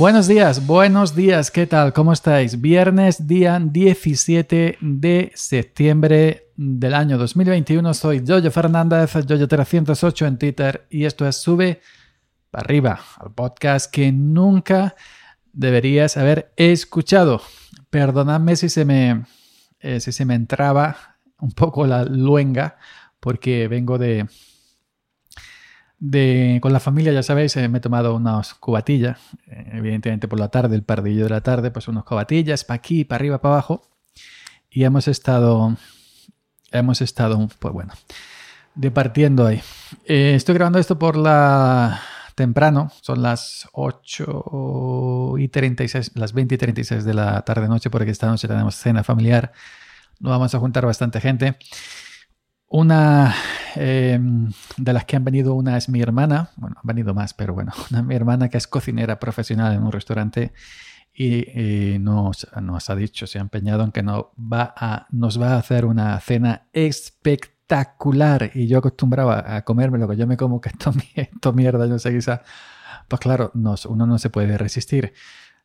Buenos días, buenos días, ¿qué tal? ¿Cómo estáis? Viernes, día 17 de septiembre del año 2021. Soy Jojo Fernández, Jojo308 en Twitter y esto es Sube para arriba, al podcast que nunca deberías haber escuchado. Perdonadme si se me, eh, si se me entraba un poco la luenga porque vengo de, de, con la familia, ya sabéis, eh, me he tomado unas cubatillas, eh, evidentemente por la tarde, el pardillo de la tarde, pues unas cubatillas para aquí, para arriba, para abajo. Y hemos estado, hemos estado, pues bueno, departiendo ahí. Eh, estoy grabando esto por la temprano, son las 8 y 36, las 20 y 36 de la tarde-noche, porque esta noche tenemos cena familiar. Nos vamos a juntar bastante gente. Una em, de las que han venido, una es mi hermana, bueno, han venido más, pero bueno, una mi hermana que es cocinera profesional en un restaurante y, nos, nos, ha dicho, se ha empeñado en que no va a, nos va a hacer una cena espectacular. Y yo acostumbraba a comerme lo que yo me como, que esto, esto mierda, yo sé, quizá, pues claro, uno no se puede resistir.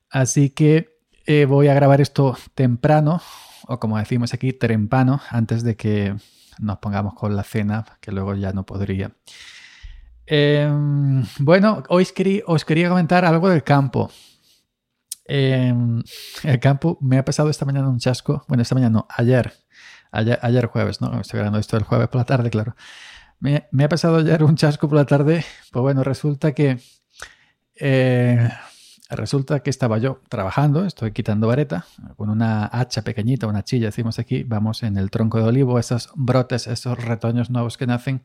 Así que eh, voy a grabar esto temprano, o como decimos aquí, trempano, antes de que nos pongamos con la cena, que luego ya no podría. Em, bueno, hoy os quería comentar algo del campo. Em, el campo me ha pasado esta mañana un chasco. Bueno, esta mañana no, ayer. Ayer, jueves, ¿no? Estoy grabando esto el jueves por la tarde, claro. Me, me, ha pasado ayer un chasco por la tarde. Pues bueno, resulta que eh, resulta que estaba yo trabajando, estoy quitando vareta, con una hacha pequeñita, una chilla, decimos aquí, vamos en el tronco de olivo, esos brotes, esos retoños nuevos que nacen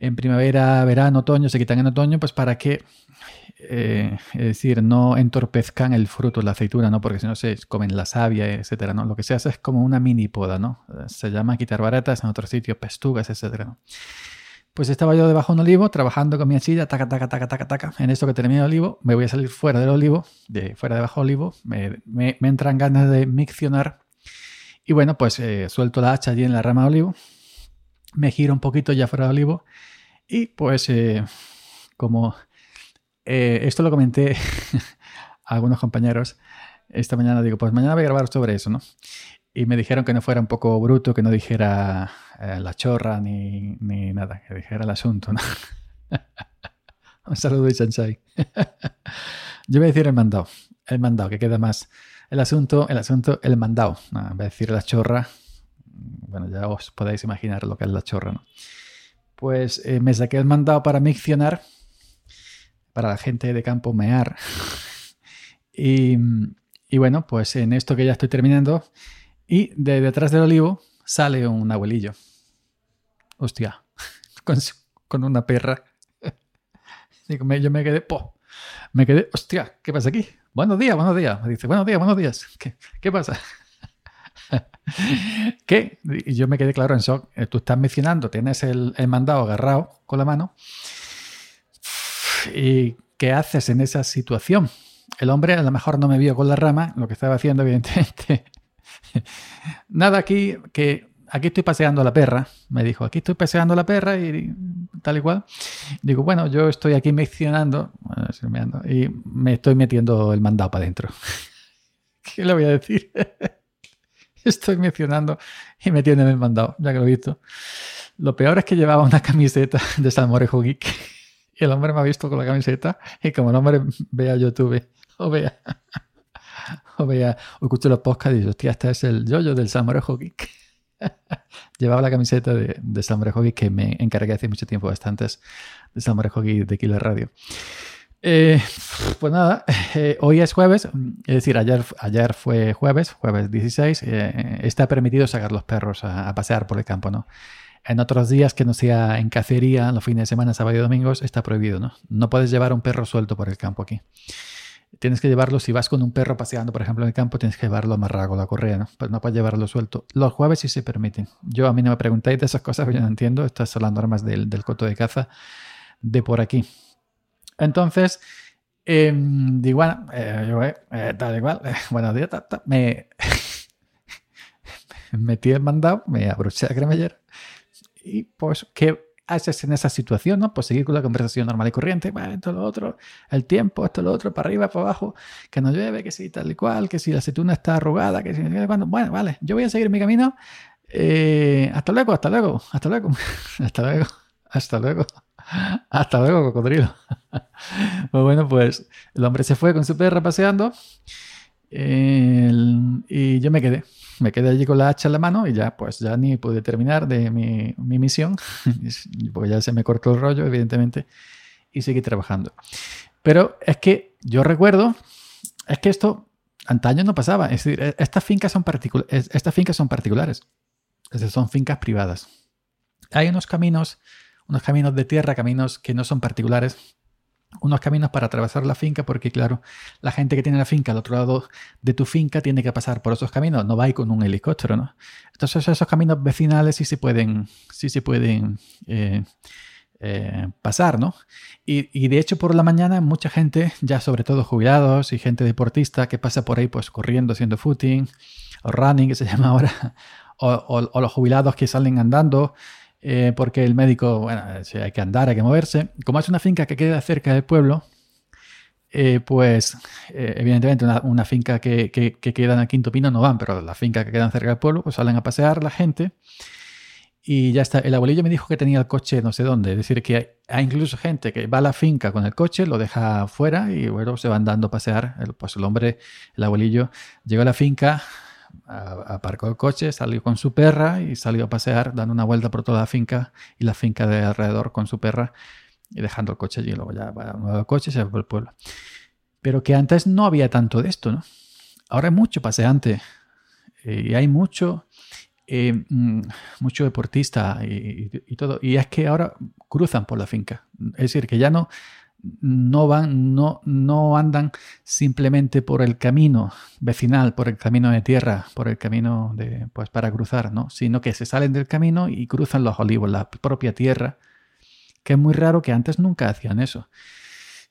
en primavera, verano, otoño, se quitan en otoño, pues para que, eh, es decir, no entorpezcan el fruto, la aceituna, ¿no? Porque si no se comen la savia, etcétera, ¿no? Lo que se hace es como una mini poda, ¿no? Se llama quitar varetas, en otros sitios pestugas, etcétera. Pues estaba yo debajo de un olivo trabajando con mi achilla, taca, taca, taca, taca, taca. En esto que termina el olivo, me voy a salir fuera del olivo, de fuera debajo del olivo, me, me, entran ganas de miccionar. Y bueno, pues eh, suelto la hacha allí en la rama de olivo, me giro un poquito ya fuera del olivo y pues eh, como eh, esto lo comenté a algunos compañeros esta mañana, digo, pues mañana voy a grabar sobre eso, ¿no? Y me dijeron que no fuera un poco bruto, que no dijera eh, la chorra ni, ni, nada, que dijera el asunto. ¿no? un saludo de. Yo voy a decir el mandado, el mandado, que queda más. El asunto, el asunto, el mandado. voy a decir la chorra. Bueno, ya os podéis imaginar lo que es la chorra, ¿no? Pues eh, me saqué el mandado para miccionar, para la gente de campo mear. y, y bueno, pues en esto que ya estoy terminando, y de detrás del olivo sale un abuelillo. Hostia, con, una perra. yo me quedé, po, me quedé, hostia, ¿qué pasa aquí? Buenos días, buenos días. Me dice, buenos días, buenos días. ¿Qué, pasa? ¿Qué? Y yo me quedé claro en shock. Eh, tú estás mencionando, tienes el, el mandado agarrado con la mano. ¿Y qué haces en esa situación? El hombre a lo mejor no me vio con la rama, lo que estaba haciendo, evidentemente, Nada, aquí que aquí estoy paseando la perra, me dijo, aquí estoy paseando la perra y tal y cual. Digo, bueno, yo estoy aquí mencionando y me estoy metiendo el mandado para adentro. ¿Qué le voy a decir? estoy mencionando y metiendo el mandado, ya que lo he visto. Lo peor es que llevaba una camiseta de Salmorejo Geek y el hombre me ha visto con la camiseta y como el hombre vea YouTube o vea o vea, o escucho los podcasts y digo, hostia, este es el yoyo del Samurai Geek. Llevaba la camiseta de, de Samurai que me encargué hace mucho tiempo, bastantes, de Samurai Geek de Killer Radio. Eh, pues nada, eh, hoy es jueves, es decir, ayer, ayer fue jueves, jueves 16, eh, está permitido sacar los perros a, a, pasear por el campo, ¿no? En otros días que no sea en cacería, los fines de semana, sábado y domingos, está prohibido, ¿no? No puedes llevar un perro suelto por el campo aquí tienes que llevarlo, si vas con un perro paseando, por ejemplo, en el campo, tienes que llevarlo amarrado con la correa, ¿no? Pues no puedes llevarlo suelto. Los jueves sí se permiten. Yo a mí no me preguntáis de esas cosas, yo no entiendo. Estas son las normas del, del coto de caza de por aquí. Entonces, eh, digo, bueno, eh, yo, eh, eh tal igual, eh, buenos días, me metí el mandado, me abroché la cremallera y pues, ¿qué, haces en esa situación? ¿no? Pues seguir con la conversación normal y corriente, bueno, esto, lo otro, el tiempo, esto, lo otro, para arriba, para abajo, que no llueve, que si tal y cual, que si la aceituna está arrugada, que si... Bueno, bueno vale, yo voy a seguir mi camino. Eh, hasta luego, hasta luego, hasta luego, hasta luego, hasta luego. Hasta luego, cocodrilo. pues bueno, pues el hombre se fue con su perra paseando y yo me quedé. Me quedé allí con la hacha en la mano y ya, pues ya ni pude terminar de mi, misión, porque ya se me cortó el rollo, evidentemente, y seguí trabajando. Pero es que yo recuerdo, es que esto antaño no pasaba. Es decir, e, estas fincas son, estas fincas son particulares. Es decir, son fincas privadas. Hay unos caminos, unos caminos de tierra, caminos que no son particulares, unos caminos para atravesar la finca, porque claro, la gente que tiene la finca al otro lado de tu finca tiene que pasar por esos caminos, no va ahí con un helicóptero, ¿no? Entonces esos caminos vecinales sí se pueden, sí se pueden eh, eh, pasar, ¿no? Y, y, de hecho por la mañana mucha gente, ya sobre todo jubilados y gente deportista que pasa por ahí pues corriendo, haciendo footing, o running, que se llama ahora, o, o los jubilados que salen andando, eh, porque el médico, bueno, hay que andar, hay que moverse. Como es una finca que queda cerca del pueblo, eh, pues eh, evidentemente una, finca que, que, queda en el Quinto Pino no van, pero las fincas que quedan cerca del pueblo, pues salen a pasear la gente. Y ya está. El abuelillo me dijo que tenía el coche no sé dónde. Es decir, que hay, incluso gente que va a la finca con el coche, lo deja fuera y luego se van dando a pasear. pues el hombre, el abuelillo, llegó a la finca, aparcó el coche, salió con su perra y salió a pasear, dando una vuelta por toda la finca y la finca de alrededor con su perra y dejando el coche allí. Luego ya va un nuevo coche y se va por el pueblo. Pero que antes no había tanto de esto, ¿no? Ahora hay mucho paseante eh, y hay mucho, eh, mm, mucho deportista y, todo. Y es que ahora cruzan por la finca. Es decir, que ya no, no van, no, no andan simplemente por el camino vecinal, por el camino de tierra, por el camino de, pues para cruzar, ¿no? Sino que se salen del camino y cruzan los olivos, la propia tierra, que es muy raro que antes nunca hacían eso.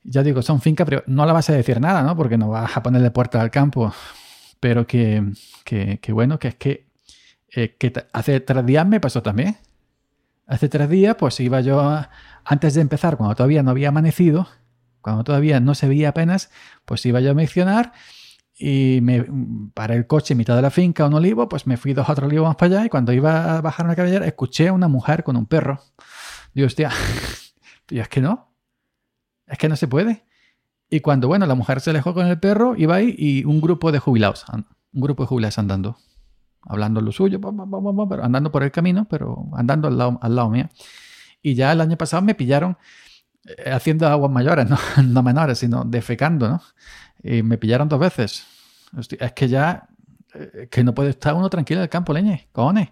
Ya digo, son fincas, pero no la vas a decir nada, ¿no? Porque no vas a ponerle puerta al campo. Pero que, que, bueno, que es que, eh, que hace tres días me pasó también. Hace tres días, pues iba yo antes de empezar, cuando todavía no había amanecido, cuando todavía no se veía apenas, pues iba yo a mencionar y me paré el coche en mitad de la finca, un olivo, pues me fui dos o tres olivos más para allá y cuando iba a bajar una cabellera escuché a una mujer con un perro. Digo, hostia, y es que no, es que no se puede. Y cuando, bueno, la mujer se alejó con el perro, iba ahí y un grupo de jubilados, un grupo de jubilados andando, hablando lo suyo, andando por el camino, pero andando al lado, al lado mío. Y ya el año pasado me pillaron eh, haciendo aguas mayores, no, menores, sino defecando, ¿no? Y me pillaron dos veces. es que ya, eh, que no puede estar uno tranquilo en el campo, leñe, cojones.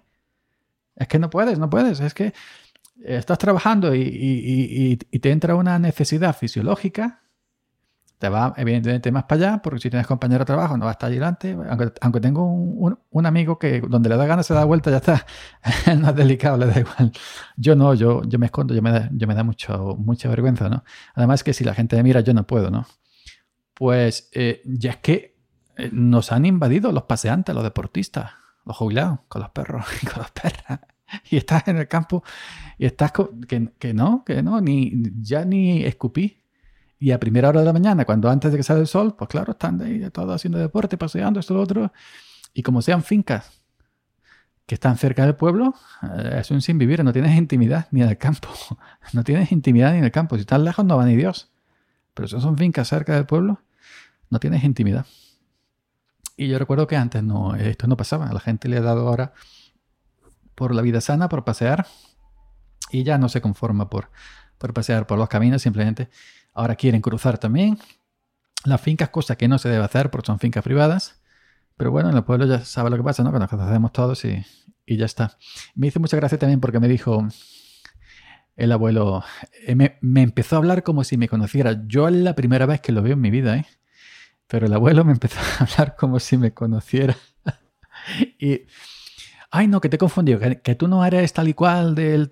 Es que no puedes, no puedes. Es que estás trabajando y te entra una necesidad fisiológica te va evidentemente más para allá, porque si tienes compañero de trabajo no va a estar allí delante. Aunque, tengo un, amigo que donde le da ganas se da vuelta, ya está. no es delicado, le da igual. Yo no, yo, yo me escondo, yo me da, yo me da mucho, mucha vergüenza, ¿no? Además que si la gente me mira, yo no puedo, ¿no? Pues eh, ya es que eh, nos han invadido los paseantes, los deportistas, los jubilados, con los perros y con las perras. Y estás en el campo y estás que, que no, que no, ni ya ni escupí y a primera hora de la mañana, cuando antes de que salga el sol, pues claro, están ahí todos haciendo deporte, paseando, esto, lo otro. Y como sean fincas que están cerca del pueblo, eh, es un sin vivir, no tienes intimidad ni en el campo. No tienes intimidad ni en el campo. Si estás lejos no va ni Dios. Pero si son fincas cerca del pueblo, no tienes intimidad. Y yo recuerdo que antes no, esto no pasaba. La gente le ha dado ahora por la vida sana, por pasear, y ya no se conforma por, por pasear por los caminos, simplemente Ahora quieren cruzar también las fincas, cosa que no se debe hacer porque son fincas privadas. Pero bueno, en el pueblo ya sabe lo que pasa, ¿no? Que nos todos y, y ya está. Me hizo mucha gracia también porque me dijo el abuelo, eh, me, me, empezó a hablar como si me conociera. Yo es la primera vez que lo veo en mi vida, ¿eh? Pero el abuelo me empezó a hablar como si me conociera. y ay, no, que te he confundido, que, tú no eres tal y cual de,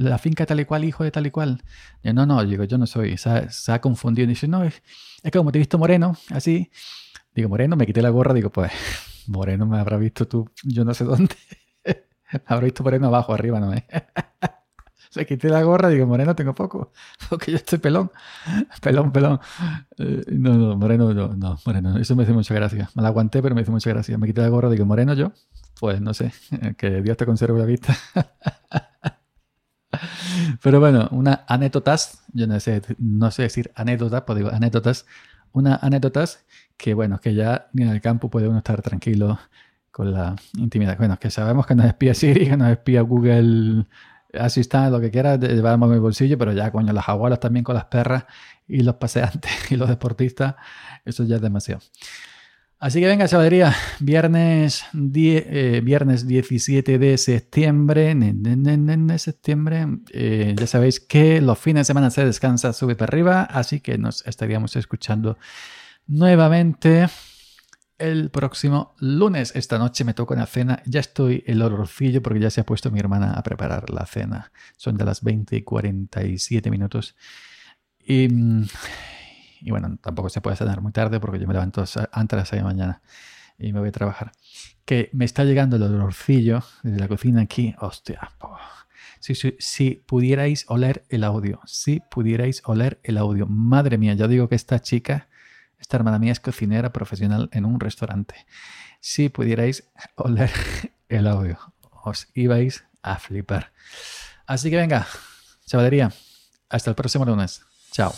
la finca tal y cual, hijo de tal y cual. no, no, digo, yo no soy, se ha, confundido. Y dice, no, es, que como te he visto moreno, así. Digo, moreno, me quité la gorra, digo, pues, moreno me habrá visto tú, yo no sé dónde. habrá visto moreno abajo, arriba, ¿no? Se quité la gorra digo, Moreno, tengo poco, porque yo estoy pelón, pelón, pelón. Eh, no, no, Moreno, no, no, Moreno, eso me hace mucha gracia. Me la aguanté, pero me hizo mucha gracia. Me quité la gorra digo, Moreno, yo, pues no sé, que Dios te conserve la vista. Pero bueno, una anécdotas, yo no sé, no sé decir anécdotas, pues digo anécdotas, una anécdotas que bueno, que ya en el campo puede uno estar tranquilo con la intimidad. Bueno, que sabemos que nos espía Siri, que nos espía Google Assistant, lo que quiera, llevamos en el bolsillo, pero ya, coño, las abuelas también con las perras y los paseantes y los deportistas, eso ya es demasiado. Así que venga, chavalería, viernes, eh, viernes 17 de septiembre, de septiembre, eh, ya sabéis que los fines de semana se descansa, sube para arriba, así que nos estaríamos escuchando nuevamente el próximo lunes. Esta noche me toca una cena, ya estoy el olorcillo porque ya se ha puesto mi hermana a preparar la cena. Son de las 20 y 47 minutos. Y mm, y bueno, tampoco se puede cenar muy tarde porque yo me levanto antes de las 6 de mañana y me voy a trabajar. Que me está llegando el olorcillo desde la cocina aquí. Hostia. Si, si, pudierais oler el audio, si pudierais oler el audio. Madre mía, yo digo que esta chica, esta hermana mía es cocinera profesional en un restaurante. Si pudierais oler el audio, os ibais a flipar. Así que venga, chavalería, hasta el próximo lunes. Chao.